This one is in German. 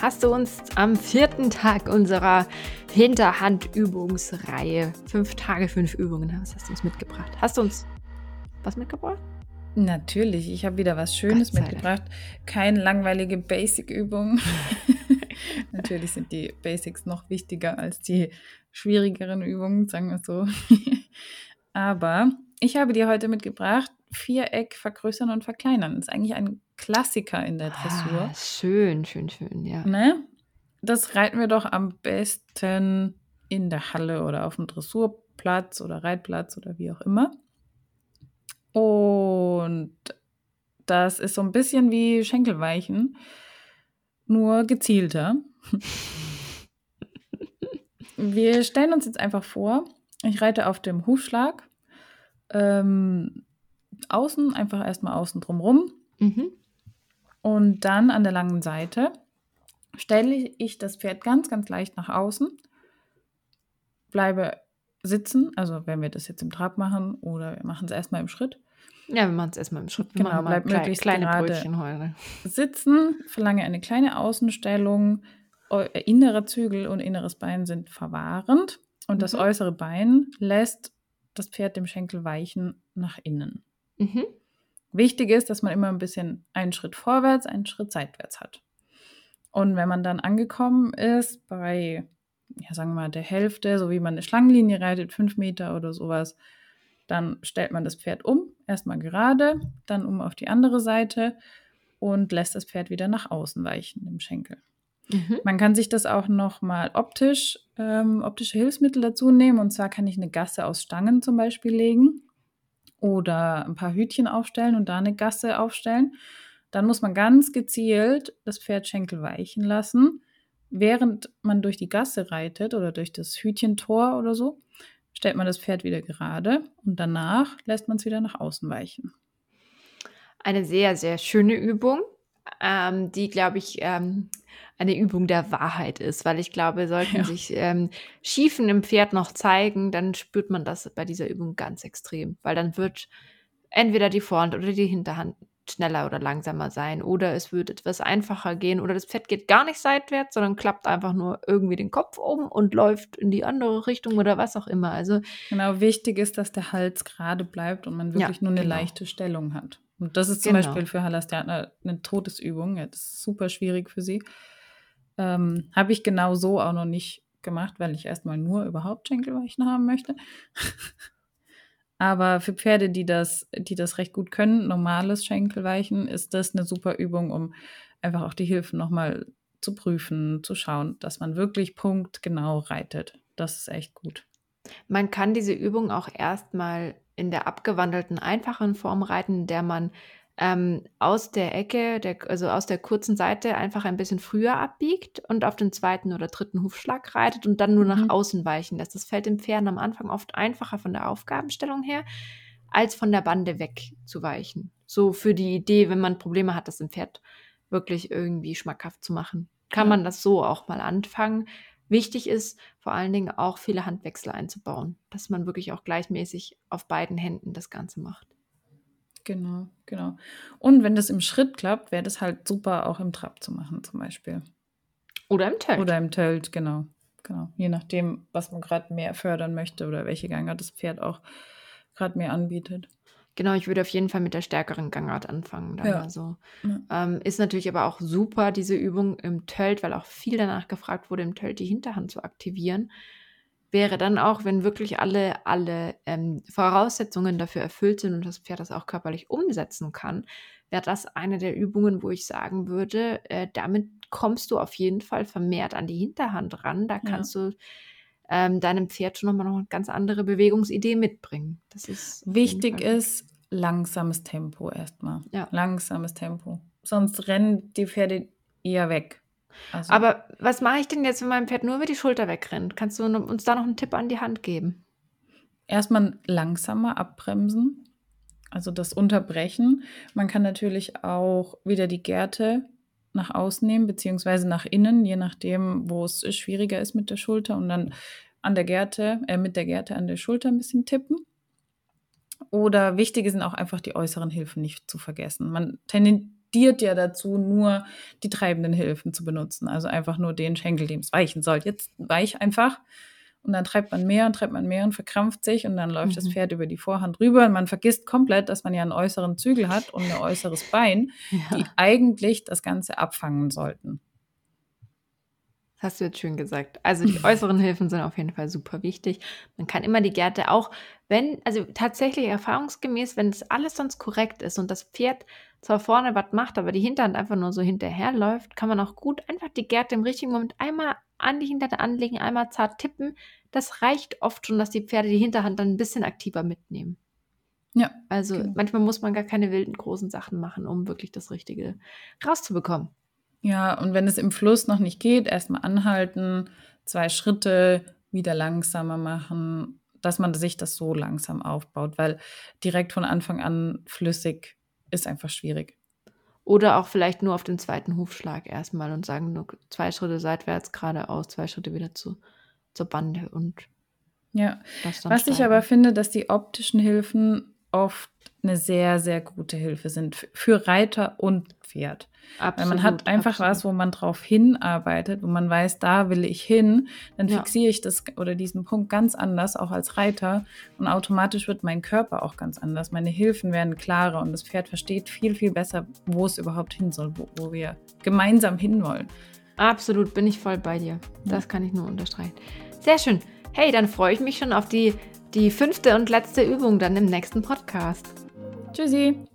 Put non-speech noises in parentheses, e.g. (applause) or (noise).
Hast du uns am vierten Tag unserer Hinterhandübungsreihe fünf Tage, fünf Übungen, was hast du uns mitgebracht? Hast du uns was mitgebracht? Natürlich, ich habe wieder was Schönes mitgebracht. Keine langweilige Basic-Übung. (laughs) Natürlich sind die Basics noch wichtiger als die schwierigeren Übungen, sagen wir so. (laughs) Aber ich habe dir heute mitgebracht, Viereck vergrößern und verkleinern. Das ist eigentlich ein Klassiker in der Dressur. Ah, schön, schön, schön, ja. Ne? Das reiten wir doch am besten in der Halle oder auf dem Dressurplatz oder Reitplatz oder wie auch immer. Und das ist so ein bisschen wie Schenkelweichen, nur gezielter. (laughs) Wir stellen uns jetzt einfach vor, ich reite auf dem Hufschlag. Ähm, außen, einfach erstmal außen drumrum. Mhm. Und dann an der langen Seite stelle ich das Pferd ganz, ganz leicht nach außen, bleibe sitzen, also wenn wir das jetzt im Trab machen oder wir machen es erstmal im Schritt. Ja, wir machen es erstmal im Schritt. Genau, bleibt möglichst kleine Brötchen heute. Sitzen, verlange eine kleine Außenstellung, innerer Zügel und inneres Bein sind verwahrend und mhm. das äußere Bein lässt das Pferd dem Schenkel weichen nach innen. Mhm. Wichtig ist, dass man immer ein bisschen einen Schritt vorwärts, einen Schritt seitwärts hat. Und wenn man dann angekommen ist bei, ja, sagen wir mal, der Hälfte, so wie man eine Schlangenlinie reitet, fünf Meter oder sowas, dann stellt man das Pferd um, erstmal gerade, dann um auf die andere Seite und lässt das Pferd wieder nach außen weichen im Schenkel. Mhm. Man kann sich das auch noch mal optisch, ähm, optische Hilfsmittel dazu nehmen. Und zwar kann ich eine Gasse aus Stangen zum Beispiel legen oder ein paar Hütchen aufstellen und da eine Gasse aufstellen. Dann muss man ganz gezielt das Pferd Schenkel weichen lassen. Während man durch die Gasse reitet oder durch das Hütchentor oder so, stellt man das Pferd wieder gerade und danach lässt man es wieder nach außen weichen. Eine sehr, sehr schöne Übung, ähm, die, glaube ich, ähm, eine Übung der Wahrheit ist, weil ich glaube, sollten ja. sich ähm, Schiefen im Pferd noch zeigen, dann spürt man das bei dieser Übung ganz extrem, weil dann wird entweder die Vorhand oder die Hinterhand schneller oder langsamer sein oder es wird etwas einfacher gehen oder das Pferd geht gar nicht seitwärts, sondern klappt einfach nur irgendwie den Kopf um und läuft in die andere Richtung oder was auch immer. Also genau, wichtig ist, dass der Hals gerade bleibt und man wirklich ja, nur eine genau. leichte Stellung hat. Und das ist zum genau. Beispiel für Halastianer eine Todesübung. Ja, das ist super schwierig für sie. Ähm, Habe ich genau so auch noch nicht gemacht, weil ich erstmal nur überhaupt Schenkelweichen haben möchte. (laughs) Aber für Pferde, die das, die das recht gut können, normales Schenkelweichen, ist das eine super Übung, um einfach auch die Hilfen nochmal zu prüfen, zu schauen, dass man wirklich punktgenau reitet. Das ist echt gut. Man kann diese Übung auch erstmal in der abgewandelten, einfachen Form reiten, in der man ähm, aus der Ecke, der, also aus der kurzen Seite einfach ein bisschen früher abbiegt und auf den zweiten oder dritten Hufschlag reitet und dann nur nach mhm. außen weichen lässt. Das fällt dem Pferden am Anfang oft einfacher von der Aufgabenstellung her, als von der Bande wegzuweichen. So für die Idee, wenn man Probleme hat, das dem Pferd wirklich irgendwie schmackhaft zu machen. Kann ja. man das so auch mal anfangen. Wichtig ist vor allen Dingen auch viele Handwechsel einzubauen, dass man wirklich auch gleichmäßig auf beiden Händen das Ganze macht. Genau, genau. Und wenn das im Schritt klappt, wäre das halt super auch im Trab zu machen, zum Beispiel. Oder im Tölt. Oder im Tölt, genau. genau. Je nachdem, was man gerade mehr fördern möchte oder welche Gangart das Pferd auch gerade mehr anbietet. Genau, ich würde auf jeden Fall mit der stärkeren Gangart anfangen. Dann ja. also. Ja. Ähm, ist natürlich aber auch super, diese Übung im Tölt, weil auch viel danach gefragt wurde, im Tölt die Hinterhand zu aktivieren wäre dann auch, wenn wirklich alle, alle ähm, Voraussetzungen dafür erfüllt sind und das Pferd das auch körperlich umsetzen kann, wäre das eine der Übungen, wo ich sagen würde, äh, damit kommst du auf jeden Fall vermehrt an die Hinterhand ran. Da kannst ja. du ähm, deinem Pferd schon nochmal noch eine ganz andere Bewegungsidee mitbringen. Das ist wichtig ist langsames Tempo erstmal. Ja. Langsames Tempo. Sonst rennen die Pferde eher weg. Also. Aber was mache ich denn jetzt, wenn mein Pferd nur über die Schulter wegrennt? Kannst du uns da noch einen Tipp an die Hand geben? erstmal langsamer abbremsen, also das Unterbrechen. Man kann natürlich auch wieder die Gerte nach außen nehmen, beziehungsweise nach innen, je nachdem, wo es schwieriger ist mit der Schulter und dann an der Gerte, äh, mit der Gerte an der Schulter ein bisschen tippen. Oder wichtig sind auch einfach die äußeren Hilfen nicht zu vergessen. Man tendiert ja dazu, nur die treibenden Hilfen zu benutzen. Also einfach nur den Schenkel, dem es weichen soll. Jetzt weich einfach. Und dann treibt man mehr und treibt man mehr und verkrampft sich und dann läuft mhm. das Pferd über die Vorhand rüber und man vergisst komplett, dass man ja einen äußeren Zügel hat und ein äußeres Bein, ja. die eigentlich das Ganze abfangen sollten. Das hast du jetzt schön gesagt. Also die äußeren Hilfen sind auf jeden Fall super wichtig. Man kann immer die Gerte auch, wenn, also tatsächlich erfahrungsgemäß, wenn es alles sonst korrekt ist und das Pferd zwar vorne was macht, aber die Hinterhand einfach nur so hinterherläuft, kann man auch gut einfach die Gerte im richtigen Moment einmal an die Hinterhand anlegen, einmal zart tippen. Das reicht oft schon, dass die Pferde die Hinterhand dann ein bisschen aktiver mitnehmen. Ja. Also genau. manchmal muss man gar keine wilden großen Sachen machen, um wirklich das Richtige rauszubekommen. Ja, und wenn es im Fluss noch nicht geht, erstmal anhalten, zwei Schritte wieder langsamer machen, dass man sich das so langsam aufbaut, weil direkt von Anfang an flüssig ist einfach schwierig. Oder auch vielleicht nur auf den zweiten Hufschlag erstmal und sagen nur zwei Schritte seitwärts geradeaus, zwei Schritte wieder zu, zur Bande und ja. Was steigen. ich aber finde, dass die optischen Hilfen oft eine sehr, sehr gute Hilfe sind für Reiter und Pferd. Absolut, Weil man hat einfach absolut. was, wo man drauf hinarbeitet, wo man weiß, da will ich hin, dann ja. fixiere ich das oder diesen Punkt ganz anders, auch als Reiter. Und automatisch wird mein Körper auch ganz anders. Meine Hilfen werden klarer und das Pferd versteht viel, viel besser, wo es überhaupt hin soll, wo, wo wir gemeinsam hinwollen. Absolut, bin ich voll bei dir. Das kann ich nur unterstreichen. Sehr schön. Hey, dann freue ich mich schon auf die die fünfte und letzte Übung dann im nächsten Podcast. Tschüssi.